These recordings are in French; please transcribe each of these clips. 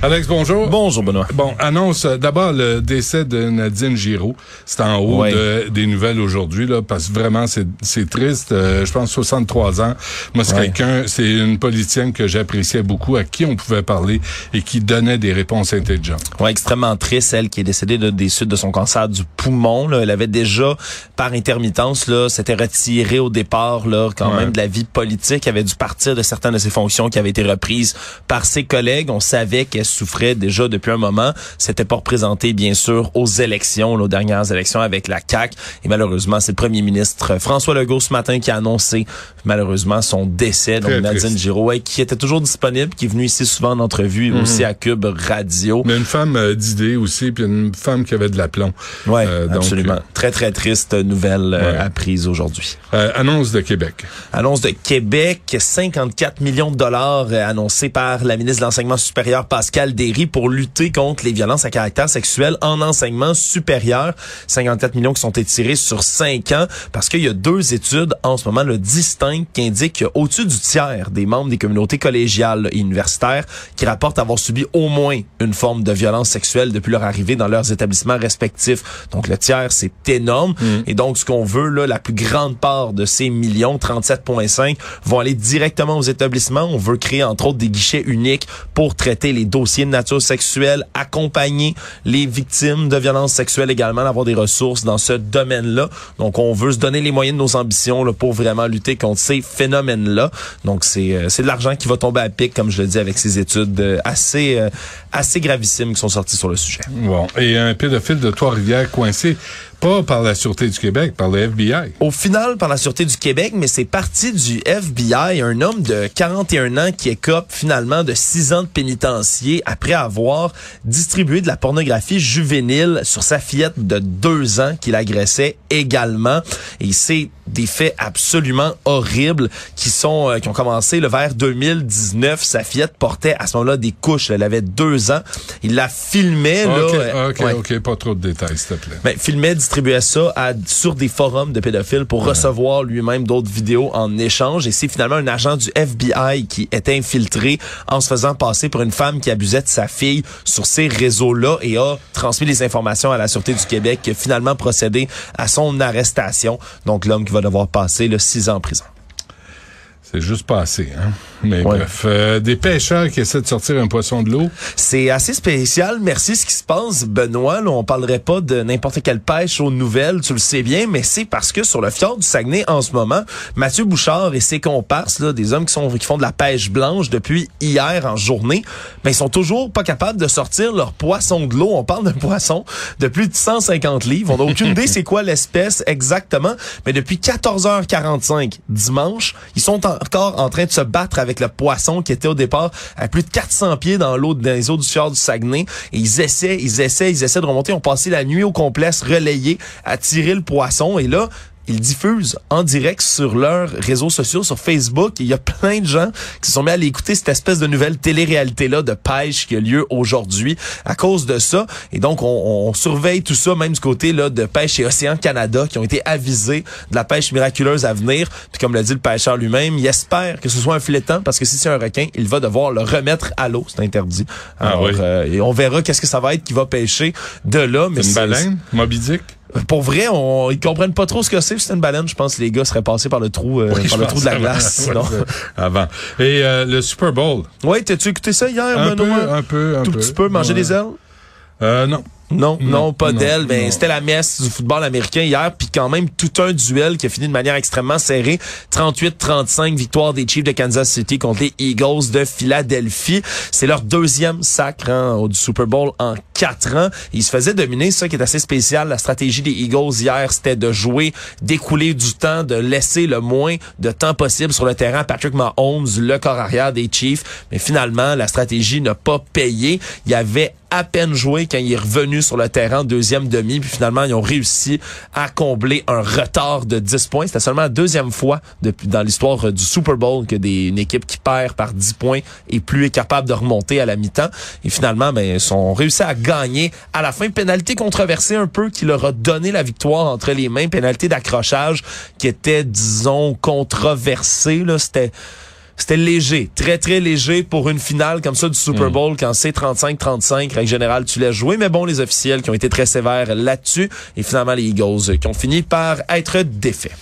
Alex, bonjour. Bonjour, Benoît. Bon, annonce euh, d'abord le décès de Nadine Giraud. C'est en haut de, des nouvelles aujourd'hui, là, parce que vraiment, c'est triste. Euh, je pense 63 ans. Moi, c'est quelqu'un, c'est une politicienne que j'appréciais beaucoup, à qui on pouvait parler et qui donnait des réponses intelligentes. Ouais, extrêmement triste, elle qui est décédée de, des suites de son cancer du poumon. Là. Elle avait déjà, par intermittence, là, s'était retirée au départ, là, quand même, de la vie politique. Elle avait dû partir de certaines de ses fonctions qui avaient été reprises par ses collègues. On savait qu'elle souffrait déjà depuis un moment. C'était pas représenté, bien sûr, aux élections, aux dernières élections avec la CAQ. Et malheureusement, c'est le premier ministre François Legault ce matin qui a annoncé, malheureusement, son décès. Donc, Nadine Giraud, qui était toujours disponible, qui est venue ici souvent en entrevue, mhm. aussi à Cube Radio. Mais une femme euh, d'idées aussi, puis une femme qui avait de l'aplomb. Oui, euh, absolument. Euh, très, très triste nouvelle apprise aujourd'hui. annonce de Québec. Annonce de Québec, 54 millions de dollars annoncés par la ministre de l'Enseignement supérieur, Pascal Pour lutter contre les violences à caractère sexuel en enseignement supérieur. 54 millions qui sont étirés sur 5 ans parce qu'il y a deux études en ce moment le distinctes qui indiquent qu'au-dessus du tiers des membres des communautés collégiales et universitaires qui rapportent avoir subi au moins une forme de violence sexuelle depuis leur arrivée dans leurs établissements respectifs. Donc le tiers, c'est énorme. Mm. Et donc ce qu'on veut, là, la plus grande part de ces millions, 37,5, vont aller directement aux établissements. On veut créer entre autres des guichets uniques pour traiter les dossiers de nature sexuelle, accompagner les victimes de violences sexuelles également, avoir des ressources dans ce domaine-là. Donc, on veut se donner les moyens de nos ambitions là, pour vraiment lutter contre ces phénomènes-là. Donc, c'est euh, de l'argent qui va tomber à pic, comme je le dis, avec ces études euh, assez euh, assez gravissimes qui sont sorties sur le sujet. Bon, et un pédophile de Trois-Rivières coincé pas par la Sûreté du Québec, par le FBI. Au final, par la Sûreté du Québec, mais c'est parti du FBI, un homme de 41 ans qui écope finalement de 6 ans de pénitencier après avoir distribué de la pornographie juvénile sur sa fillette de 2 ans qu'il agressait également. Et c'est des faits absolument horribles qui sont euh, qui ont commencé le vers 2019. Sa fillette portait à ce moment-là des couches. Elle avait 2 ans. Il la filmait. là, OK, OK, pas trop de détails, s'il te plaît. Mais filmait distribuait ça à, sur des forums de pédophiles pour recevoir lui-même d'autres vidéos en échange. Et c'est finalement un agent du FBI qui était infiltré en se faisant passer pour une femme qui abusait de sa fille sur ces réseaux-là et a transmis les informations à la Sûreté du Québec qui a finalement procédé à son arrestation. Donc l'homme qui va devoir passer le six ans en prison. C'est juste passé, hein? Mais bref, euh, des pêcheurs qui essaient de sortir un poisson de l'eau. C'est assez spécial. Merci ce qui se passe, Benoît. Là, on parlerait pas de n'importe quelle pêche aux nouvelles, tu le sais bien, mais c'est parce que sur le fjord du Saguenay en ce moment, Mathieu Bouchard et ses comparses, là, des hommes qui sont qui font de la pêche blanche depuis hier en journée, mais ils sont toujours pas capables de sortir leur poisson de l'eau. On parle d'un poisson de plus de 150 livres. On n'a aucune idée c'est quoi l'espèce exactement, mais depuis 14h45 dimanche, ils sont encore en train de se battre avec le poisson qui était au départ à plus de 400 pieds dans l'eau dans les eaux du fjord du Saguenay. Et ils essaient, ils essaient, ils essaient de remonter. On passé la nuit au complexe relayé à tirer le poisson. Et là, ils diffusent en direct sur leurs réseaux sociaux, sur Facebook. Il y a plein de gens qui se sont mis à aller écouter cette espèce de nouvelle télé-réalité-là de pêche qui a lieu aujourd'hui à cause de ça. Et donc, on, surveille tout ça, même du côté là de Pêche et Océan Canada, qui ont été avisés de la pêche miraculeuse à venir. Puis comme l'a dit le pêcheur lui-même, il espère que ce soit un filetant, parce que si c'est un requin, il va devoir le remettre à l'eau. C'est interdit. Ah Alors, euh, et on verra qu'est-ce que ça va être qui va pêcher de là. Mais une baleine, Moby Dick? Pour vrai, on, ils comprennent pas trop ce que c'est. C'est une baleine. Je pense que les gars seraient passés par le trou, euh, par le trou de la glace. sinon. avant. Et euh, le Super Bowl. Oui, t'as-tu écouté ça hier, un Peu, un peu, un Tout peu. petit peu, manger des ailes? Euh, non. Non, non, pas d'elle. Ben, c'était la messe du football américain hier, puis quand même tout un duel qui a fini de manière extrêmement serrée. 38-35, victoire des Chiefs de Kansas City contre les Eagles de Philadelphie. C'est leur deuxième sacre hein, du Super Bowl en quatre ans. Ils se faisaient dominer, ça qui est assez spécial. La stratégie des Eagles hier, c'était de jouer, d'écouler du temps, de laisser le moins de temps possible sur le terrain Patrick Mahomes, le corps arrière des Chiefs. Mais finalement, la stratégie n'a pas payé. Il y avait à peine joué quand il est revenu sur le terrain deuxième demi. Puis finalement, ils ont réussi à combler un retard de 10 points. C'était seulement la deuxième fois depuis, dans l'histoire du Super Bowl que des, une équipe qui perd par 10 points et plus est capable de remonter à la mi-temps. Et finalement, ben, ils ont réussi à gagné à la fin. Pénalité controversée un peu qui leur a donné la victoire entre les mains. Pénalité d'accrochage qui était, disons, controversée. Là, c'était c'était léger, très très léger pour une finale comme ça du Super mm. Bowl quand c'est 35-35. Règle générale, tu l'as joué, mais bon, les officiels qui ont été très sévères là-dessus et finalement les Eagles qui ont fini par être défaits.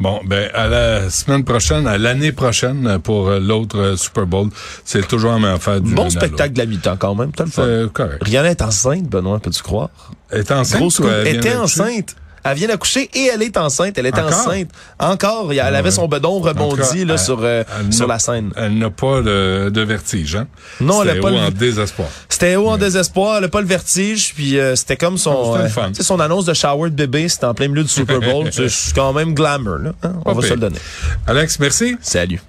Bon, ben à la semaine prochaine, à l'année prochaine pour l'autre Super Bowl, c'est toujours la même affaire. Du bon spectacle de la mi-temps quand même, t'as le fun. correct. Rien n'est enceinte, Benoît, peux-tu croire? Elle est enceinte. Grosse était enceinte. Elle vient d'accoucher et elle est enceinte. Elle est enceinte. Encore. Elle avait son bedon rebondi là, sur, euh, sur la scène. Elle n'a pas de, vertige. Hein? Non, elle n'a pas haut en désespoir. C'était haut en désespoir. Elle n'a pas le vertige. Puis euh, c'était comme son, euh, son annonce de shower de bébé. C'était en plein milieu du Super Bowl. c'est quand même glamour. Là, hein? On va se le donner. Alex, merci. Salut.